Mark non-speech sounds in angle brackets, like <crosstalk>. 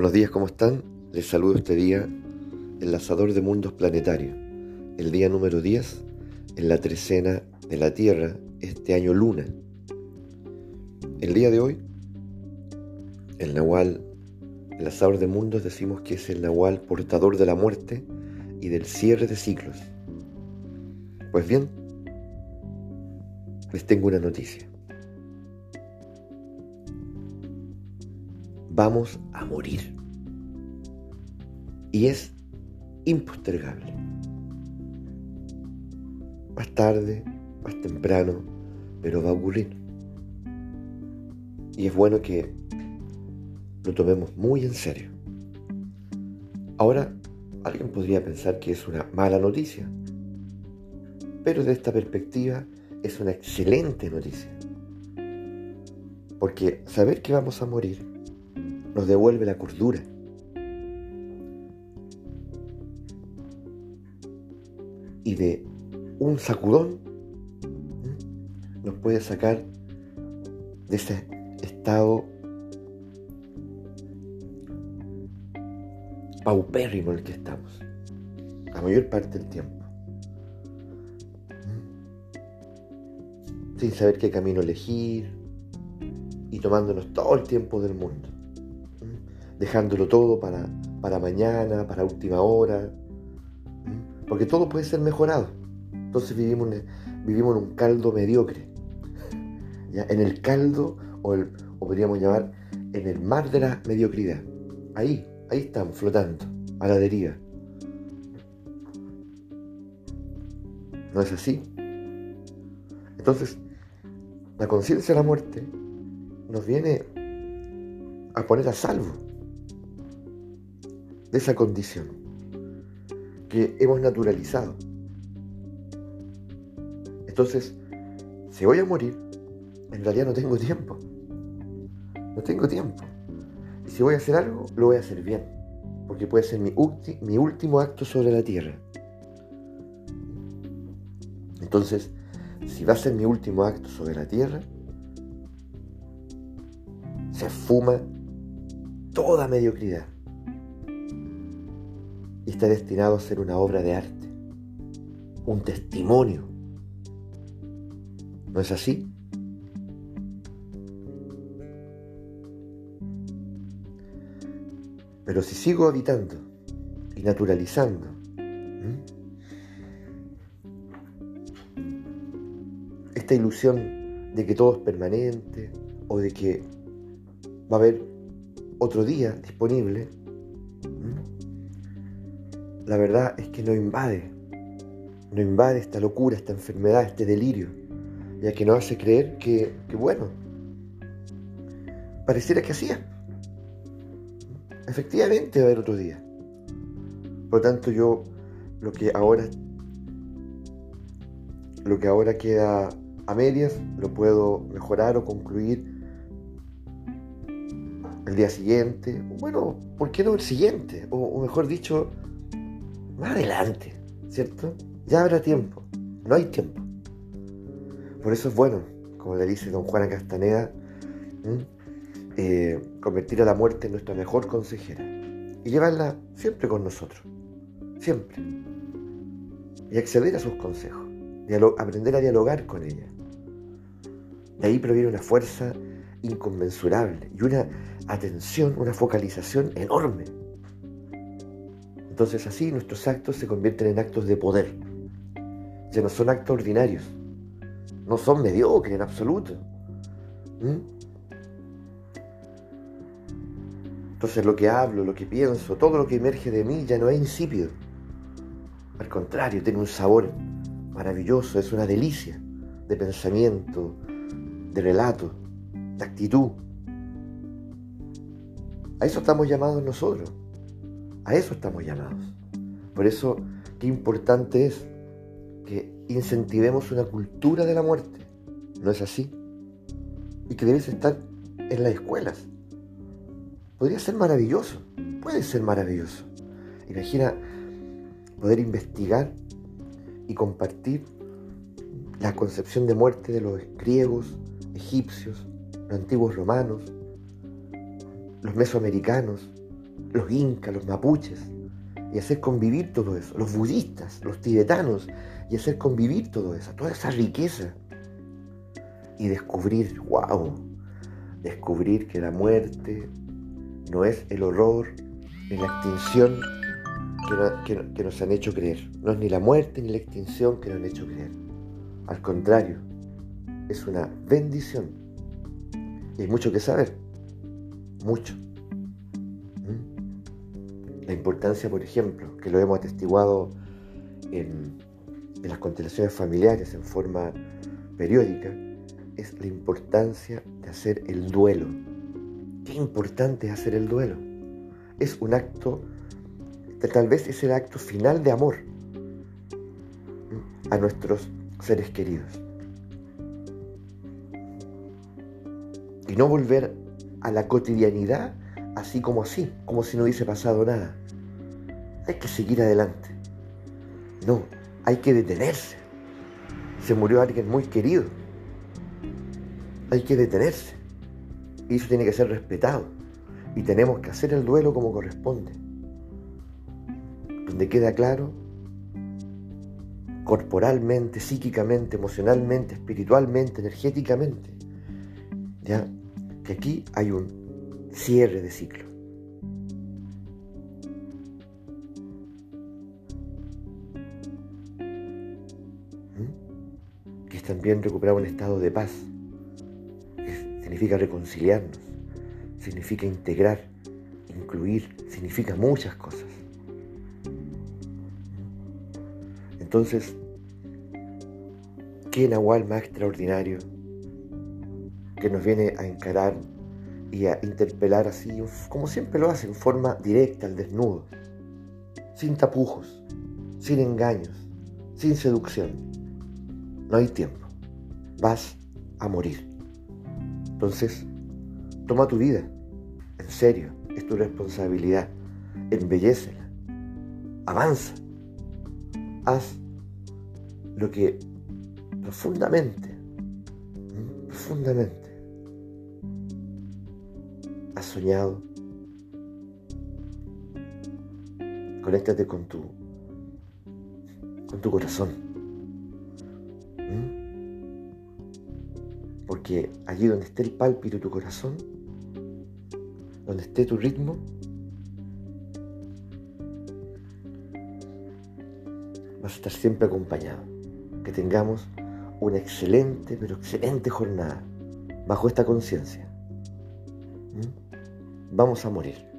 Buenos días, ¿cómo están? Les saludo este día, enlazador de mundos planetarios, el día número 10 en la trecena de la Tierra, este año luna. El día de hoy, el Nahual, enlazador de mundos, decimos que es el Nahual portador de la muerte y del cierre de ciclos. Pues bien, les tengo una noticia. vamos a morir. Y es impostergable. Más tarde, más temprano, pero va a ocurrir. Y es bueno que lo tomemos muy en serio. Ahora, alguien podría pensar que es una mala noticia, pero de esta perspectiva es una excelente noticia. Porque saber que vamos a morir nos devuelve la cordura. Y de un sacudón nos puede sacar de ese estado paupérrimo en el que estamos, la mayor parte del tiempo. Sin saber qué camino elegir y tomándonos todo el tiempo del mundo dejándolo todo para, para mañana, para última hora, porque todo puede ser mejorado. Entonces vivimos, vivimos en un caldo mediocre, <laughs> ¿ya? en el caldo, o, o podríamos llamar en el mar de la mediocridad. Ahí, ahí estamos, flotando, a la deriva. ¿No es así? Entonces, la conciencia de la muerte nos viene a poner a salvo de esa condición que hemos naturalizado. Entonces, si voy a morir, en realidad no tengo tiempo. No tengo tiempo. Y si voy a hacer algo, lo voy a hacer bien. Porque puede ser mi, mi último acto sobre la tierra. Entonces, si va a ser mi último acto sobre la tierra, se fuma toda mediocridad está destinado a ser una obra de arte, un testimonio. ¿No es así? Pero si sigo habitando y naturalizando, esta ilusión de que todo es permanente o de que va a haber otro día disponible, la verdad es que no invade, no invade esta locura, esta enfermedad, este delirio, ya que nos hace creer que, bueno, pareciera que hacía. Efectivamente va a haber otro día. Por lo tanto, yo lo que ahora lo que ahora queda a medias lo puedo mejorar o concluir el día siguiente. Bueno, ¿por qué no el siguiente? o mejor dicho, más adelante, ¿cierto? Ya habrá tiempo, no hay tiempo. Por eso es bueno, como le dice don Juana Castaneda, eh, convertir a la muerte en nuestra mejor consejera y llevarla siempre con nosotros, siempre. Y acceder a sus consejos, aprender a dialogar con ella. De ahí proviene una fuerza inconmensurable y una atención, una focalización enorme entonces así nuestros actos se convierten en actos de poder. Ya no son actos ordinarios. No son mediocres en absoluto. ¿Mm? Entonces lo que hablo, lo que pienso, todo lo que emerge de mí ya no es insípido. Al contrario, tiene un sabor maravilloso, es una delicia de pensamiento, de relato, de actitud. A eso estamos llamados nosotros. A eso estamos llamados. Por eso, qué importante es que incentivemos una cultura de la muerte. ¿No es así? Y que debes estar en las escuelas. Podría ser maravilloso. Puede ser maravilloso. Imagina poder investigar y compartir la concepción de muerte de los griegos, egipcios, los antiguos romanos, los mesoamericanos, los incas, los mapuches, y hacer convivir todo eso, los budistas, los tibetanos, y hacer convivir todo eso, toda esa riqueza. Y descubrir, wow, descubrir que la muerte no es el horror ni la extinción que, nos han hecho creer. No es ni la muerte ni la extinción que nos han hecho creer. Al contrario, es una bendición. Y hay mucho que saber. Mucho. La importancia, por ejemplo, que lo hemos atestiguado en, en las constelaciones familiares en forma periódica, es la importancia de hacer el duelo. Qué importante es hacer el duelo. Es un acto, tal vez es el acto final de amor a nuestros seres queridos. Y no volver a la cotidianidad así como así, como si no hubiese pasado nada. Hay que seguir adelante. No, hay que detenerse. Se murió alguien muy querido. Hay que detenerse. Y eso tiene que ser respetado. Y tenemos que hacer el duelo como corresponde. Donde queda claro, corporalmente, psíquicamente, emocionalmente, espiritualmente, energéticamente, ya que aquí hay un cierre de ciclo. ¿Mm? Que es también recuperar un estado de paz significa reconciliarnos, significa integrar, incluir, significa muchas cosas. Entonces, ¿qué Nahual más extraordinario que nos viene a encarar y a interpelar así, como siempre lo hace, en forma directa, al desnudo, sin tapujos, sin engaños, sin seducción? No hay tiempo. Vas a morir. Entonces, toma tu vida, en serio, es tu responsabilidad, embellecela, avanza, haz lo que profundamente, profundamente has soñado. Conéctate con tu, con tu corazón. Porque allí donde esté el pálpito de tu corazón, donde esté tu ritmo, vas a estar siempre acompañado. Que tengamos una excelente, pero excelente jornada bajo esta conciencia. Vamos a morir.